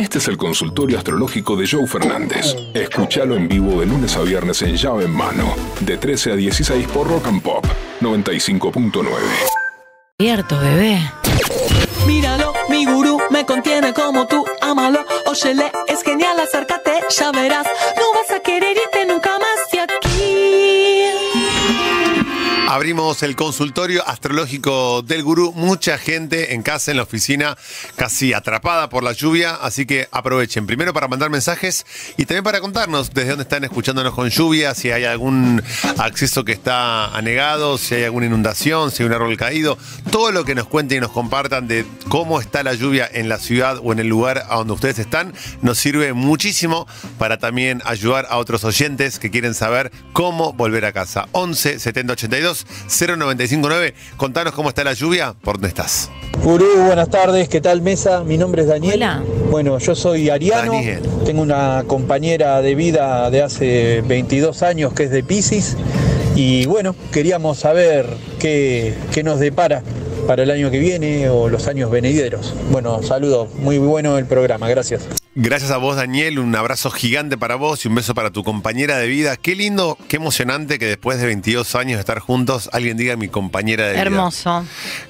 Este es el consultorio astrológico de Joe Fernández. Escúchalo en vivo de lunes a viernes en llave en mano, de 13 a 16 por Rock and Pop 95.9. Cierto, bebé. Míralo, mi gurú me contiene como tú, ámalo, óyele, es genial, acércate, ya verás, Abrimos el consultorio astrológico del gurú. Mucha gente en casa, en la oficina, casi atrapada por la lluvia. Así que aprovechen primero para mandar mensajes y también para contarnos desde dónde están escuchándonos con lluvia, si hay algún acceso que está anegado, si hay alguna inundación, si hay un árbol caído. Todo lo que nos cuenten y nos compartan de cómo está la lluvia en la ciudad o en el lugar a donde ustedes están nos sirve muchísimo para también ayudar a otros oyentes que quieren saber cómo volver a casa. 11 70 82 0959. Contanos cómo está la lluvia, por dónde estás. Gurú, buenas tardes, ¿qué tal mesa? Mi nombre es Daniel. Hola. Bueno, yo soy ariano, Daniel. tengo una compañera de vida de hace 22 años que es de Pisces y bueno, queríamos saber qué, qué nos depara para el año que viene o los años venideros. Bueno, saludos, muy bueno el programa, gracias. Gracias a vos, Daniel. Un abrazo gigante para vos y un beso para tu compañera de vida. Qué lindo, qué emocionante que después de 22 años de estar juntos, alguien diga mi compañera de vida. Hermoso.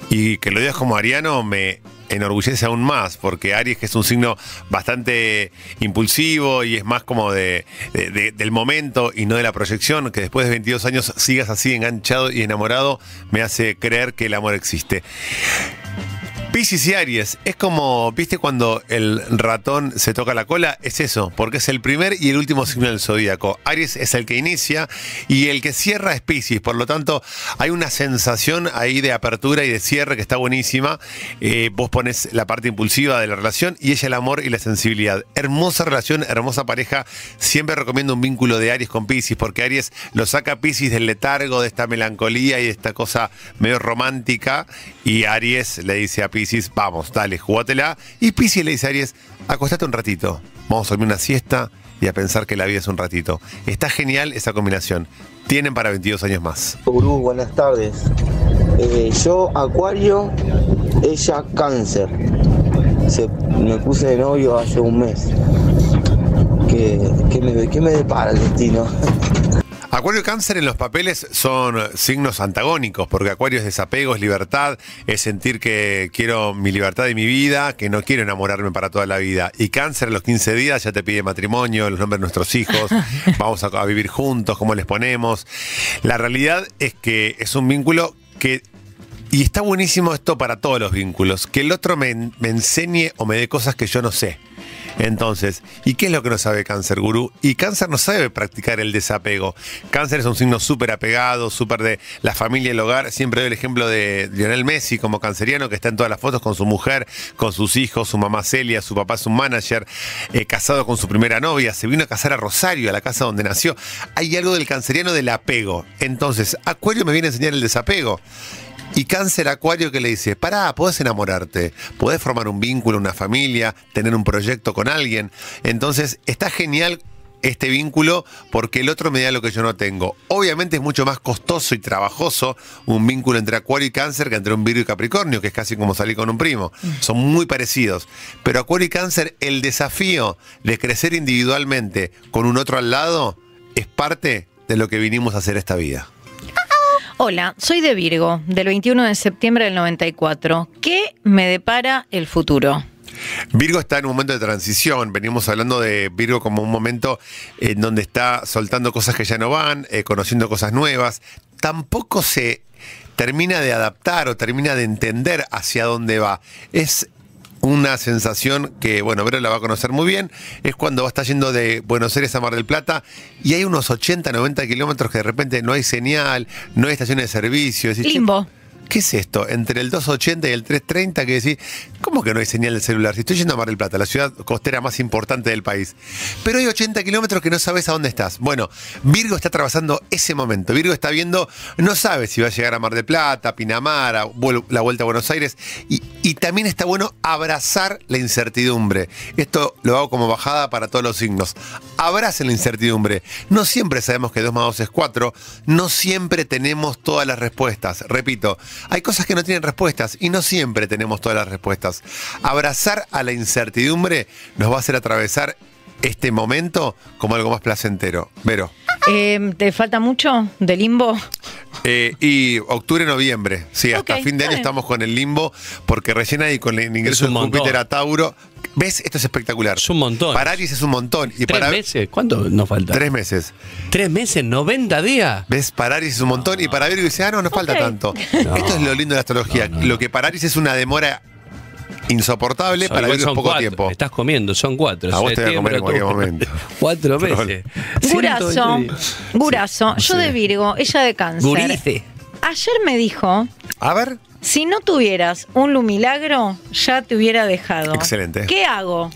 Y que lo digas como ariano me enorgullece aún más, porque Aries, que es un signo bastante impulsivo y es más como de, de- de- del momento y no de la proyección, que después de 22 años sigas así enganchado y enamorado, me hace creer que el amor existe. Piscis y Aries, es como, ¿viste cuando el ratón se toca la cola? Es eso, porque es el primer y el último signo del zodíaco. Aries es el que inicia y el que cierra es Piscis, por lo tanto hay una sensación ahí de apertura y de cierre que está buenísima. Eh, vos pones la parte impulsiva de la relación y ella el amor y la sensibilidad. Hermosa relación, hermosa pareja. Siempre recomiendo un vínculo de Aries con Piscis, porque Aries lo saca a Piscis del letargo, de esta melancolía y de esta cosa medio romántica. Y Aries le dice a Piscis, vamos, dale, jugátela. Y Piscis le dice a Aries, acostate un ratito, vamos a dormir una siesta y a pensar que la vida es un ratito. Está genial esa combinación. Tienen para 22 años más. Gurú, buenas tardes. Eh, yo, Acuario, ella, Cáncer. Me puse de novio hace un mes. ¿Qué, qué me, qué me depara el destino? Acuario y Cáncer en los papeles son signos antagónicos, porque Acuario es desapego, es libertad, es sentir que quiero mi libertad y mi vida, que no quiero enamorarme para toda la vida. Y Cáncer a los 15 días ya te pide matrimonio, los nombres de nuestros hijos, vamos a, a vivir juntos, cómo les ponemos. La realidad es que es un vínculo que y está buenísimo esto para todos los vínculos, que el otro me, me enseñe o me dé cosas que yo no sé. Entonces, ¿y qué es lo que no sabe Cáncer Gurú? Y Cáncer no sabe practicar el desapego. Cáncer es un signo súper apegado, súper de la familia y el hogar. Siempre doy el ejemplo de Lionel Messi como canceriano, que está en todas las fotos con su mujer, con sus hijos, su mamá Celia, su papá es un manager, eh, casado con su primera novia, se vino a casar a Rosario, a la casa donde nació. Hay algo del canceriano del apego. Entonces, Acuario me viene a enseñar el desapego. Y cáncer acuario que le dice, pará, podés enamorarte, podés formar un vínculo, una familia, tener un proyecto con alguien. Entonces, está genial este vínculo porque el otro me da lo que yo no tengo. Obviamente es mucho más costoso y trabajoso un vínculo entre acuario y cáncer que entre un virgo y capricornio, que es casi como salir con un primo. Son muy parecidos. Pero acuario y cáncer, el desafío de crecer individualmente con un otro al lado es parte de lo que vinimos a hacer esta vida. Hola, soy de Virgo, del 21 de septiembre del 94. ¿Qué me depara el futuro? Virgo está en un momento de transición. Venimos hablando de Virgo como un momento en donde está soltando cosas que ya no van, eh, conociendo cosas nuevas. Tampoco se termina de adaptar o termina de entender hacia dónde va. Es una sensación que, bueno, Vero la va a conocer muy bien, es cuando va a estar yendo de Buenos Aires a Mar del Plata y hay unos 80, 90 kilómetros que de repente no hay señal, no hay estaciones de servicio. Decís, "Che, Limbo. ¿Qué es esto? Entre el 280 y el 330 que decís, ¿cómo que no hay señal de celular? Si estoy yendo a Mar del Plata, la ciudad costera más importante del país. Pero hay 80 kilómetros que no sabes a dónde estás. Bueno, Virgo está atravesando ese momento. Virgo está viendo, no sabe si va a llegar a Mar del Plata, Pinamar, la vuelta a Buenos Aires. Y, y también está bueno abrazar la incertidumbre. Esto lo hago como bajada para todos los signos. Abracen la incertidumbre. No siempre sabemos que 2 más 2 es 4. No siempre tenemos todas las respuestas. Repito, hay cosas que no tienen respuestas y no siempre tenemos todas las respuestas. Abrazar a la incertidumbre nos va a hacer atravesar este momento como algo más placentero. Vero. Eh, ¿Te falta mucho de limbo? Eh, y octubre, noviembre. Sí, hasta fin de año bien. estamos con el limbo, porque recién ahí con el ingreso un de Júpiter a Tauro. ¿Ves? Esto es espectacular. Es un montón. Para Aries es un montón. Y ¿Tres para meses? ¿Cuánto nos falta? Tres meses. ¿Tres meses? ¿90 días? ¿Ves? Para Aries es un montón. Y para Virgo dice, ah, no, nos falta tanto. Esto es lo lindo de la astrología. Lo que para Aries es una demora insoportable, Son- para son poco cuatro. tiempo. Estás comiendo, son cuatro. A vos te voy a comer en cualquier momento. Cuatro meses. Gurazo, 120 días. Gurazo, yo de Virgo, ella de cáncer. Gurice. Ayer me dijo, A ver. si no tuvieras un lumilagro, ya te hubiera dejado. Excelente. ¿Qué hago?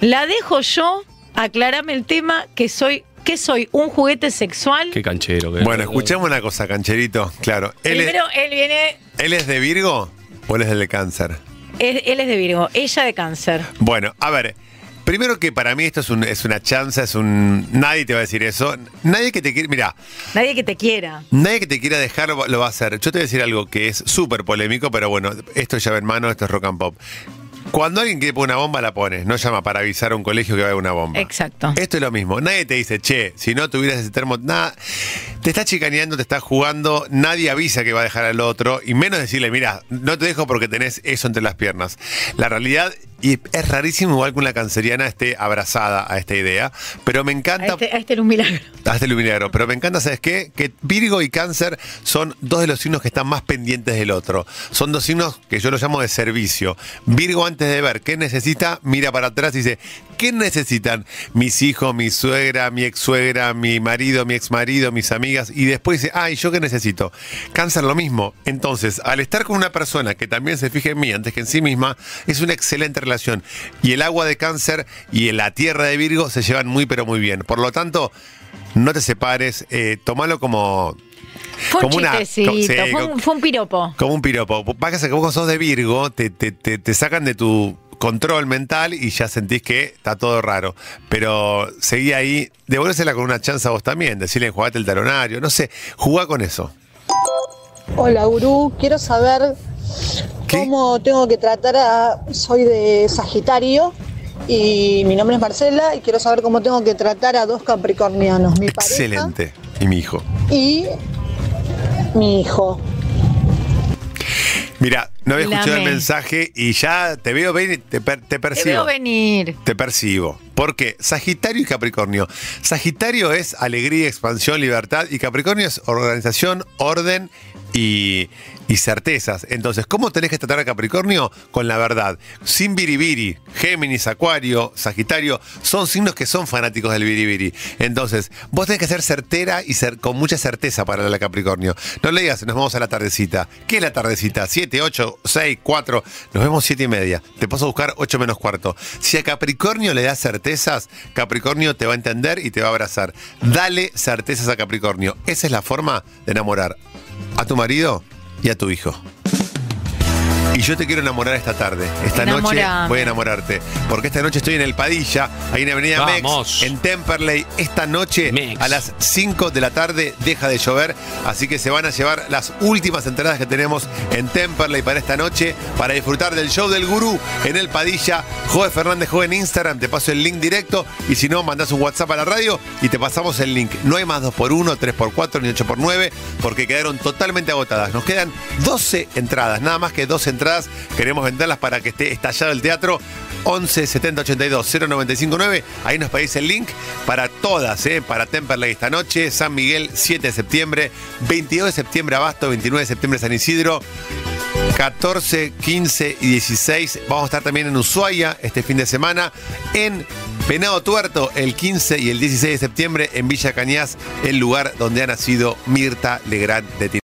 ¿La dejo yo? Aclarame el tema, que soy, que soy un juguete sexual. Qué canchero. que- Bueno, escuchemos una cosa, Cancherito. Claro. ¿Él es, Primero, él viene, ¿Él es de Virgo o él es del de Cáncer? Él, él es de Virgo, ella de cáncer. Bueno, a ver. Primero que para mí esto es, un- es una chance, es un... Nadie te va a decir eso. Nadie que te quiere... Mira, Nadie que te quiera. nadie que te quiera dejar lo, lo va a hacer. Yo te voy a decir algo que es súper polémico, pero bueno, esto es llave en mano, esto es rock and pop. Cuando alguien quiere poner una bomba, la pone. No llama para avisar a un colegio que va a haber una bomba. Exacto. Esto es lo mismo. Nadie te dice, che, si no tuvieras ese termo, nada. Te está chicaneando, te está jugando, nadie avisa que va a dejar al otro, y menos decirle, mira, no te dejo porque tenés eso entre las piernas. La realidad, y es rarísimo igual que una canceriana esté abrazada a esta idea, pero me A encanta. este, a este era un milagro. Hasta el milagro. Pero me encanta, ¿sabes qué? Que Virgo y Cáncer son dos de los signos que están más pendientes del otro. Son dos signos que yo los llamo de servicio. Virgo, antes de ver qué necesita, mira para atrás y dice: ¿Qué necesitan mis hijos, mi suegra, mi ex suegra, mi marido, mi ex marido, mis amigas? Y después dice: Ay, ¿yo qué necesito? Cáncer lo mismo. Entonces, al estar con una persona que también se fije en mí antes que en sí misma, es una excelente relación. Y el agua de Cáncer y la tierra de Virgo se llevan muy, pero muy bien. Por lo tanto, no te separes, eh, tomalo como, Fue un Como una- sí, fue, un, co- fue un piropo. como un piropo. Pasa que vos sos de Virgo, te, te- te- te sacan de tu control mental y ya sentís que está todo raro. Pero seguí ahí, devolvésela con una chance a vos también, decirle jugate el talonario, no sé, jugá con eso. Hola, gurú. Quiero saber ¿Qué? cómo tengo que tratar a... Soy de Sagitario y mi nombre es Marcela y quiero saber cómo tengo que tratar a dos capricornianos, mi pareja Excelente. Y mi hijo. y mi hijo. Mira, no había escuchado el mensaje y ya te veo venir, te, per- te Te percibo. veo venir. Te percibo. Porque Sagitario y Capricornio. Sagitario es alegría, expansión, libertad y Capricornio es organización, orden y, certezas. Entonces, ¿cómo tenés que tratar a Capricornio? Con la verdad. Sin biribiri. Géminis, Acuario, Sagitario son signos que son fanáticos del biribiri. Entonces, vos tenés que ser certera y ser con mucha certeza para la Capricornio. No le digas, nos vamos a la tardecita. ¿Qué es la tardecita? 7, 8, 6, 4. Nos vemos 7 y media. Te paso a buscar 8 menos cuarto. Si a Capricornio le das certezas, Capricornio te va a entender y te va a abrazar. Dale certezas a Capricornio. Esa es la forma de enamorar a tu marido y a tu hijo. Y yo te quiero enamorar esta tarde. Esta noche voy a enamorarte. Porque esta noche estoy en el Padilla, ahí en Avenida Vamos. Mex, en Temperley. Esta noche Mex. a las 5 de la tarde deja de llover. Así que se van a llevar las últimas entradas que tenemos en Temperley para esta noche. Para disfrutar del show del gurú en el Padilla. Jode Fernández Jode en Instagram. Te paso el link directo. Y si no, mandás un WhatsApp a la radio y te pasamos el link. No hay más 2x1, 3x4 ni 8x9 porque quedaron totalmente agotadas. Nos quedan 12 entradas, nada más que 12 entradas. Queremos venderlas para que esté estallado el teatro. 11 70 82 095 9. Ahí nos pedís el link para todas, ¿eh? para Temperley esta noche. San Miguel, 7 de septiembre. 22 de septiembre Abasto, 29 de septiembre San Isidro. 14, 15 y 16. Vamos a estar también en Ushuaia este fin de semana. En Venado Tuerto el 15 y el 16 de septiembre en Villa Cañas, el lugar donde ha nacido Mirta Legrand de Tinelli.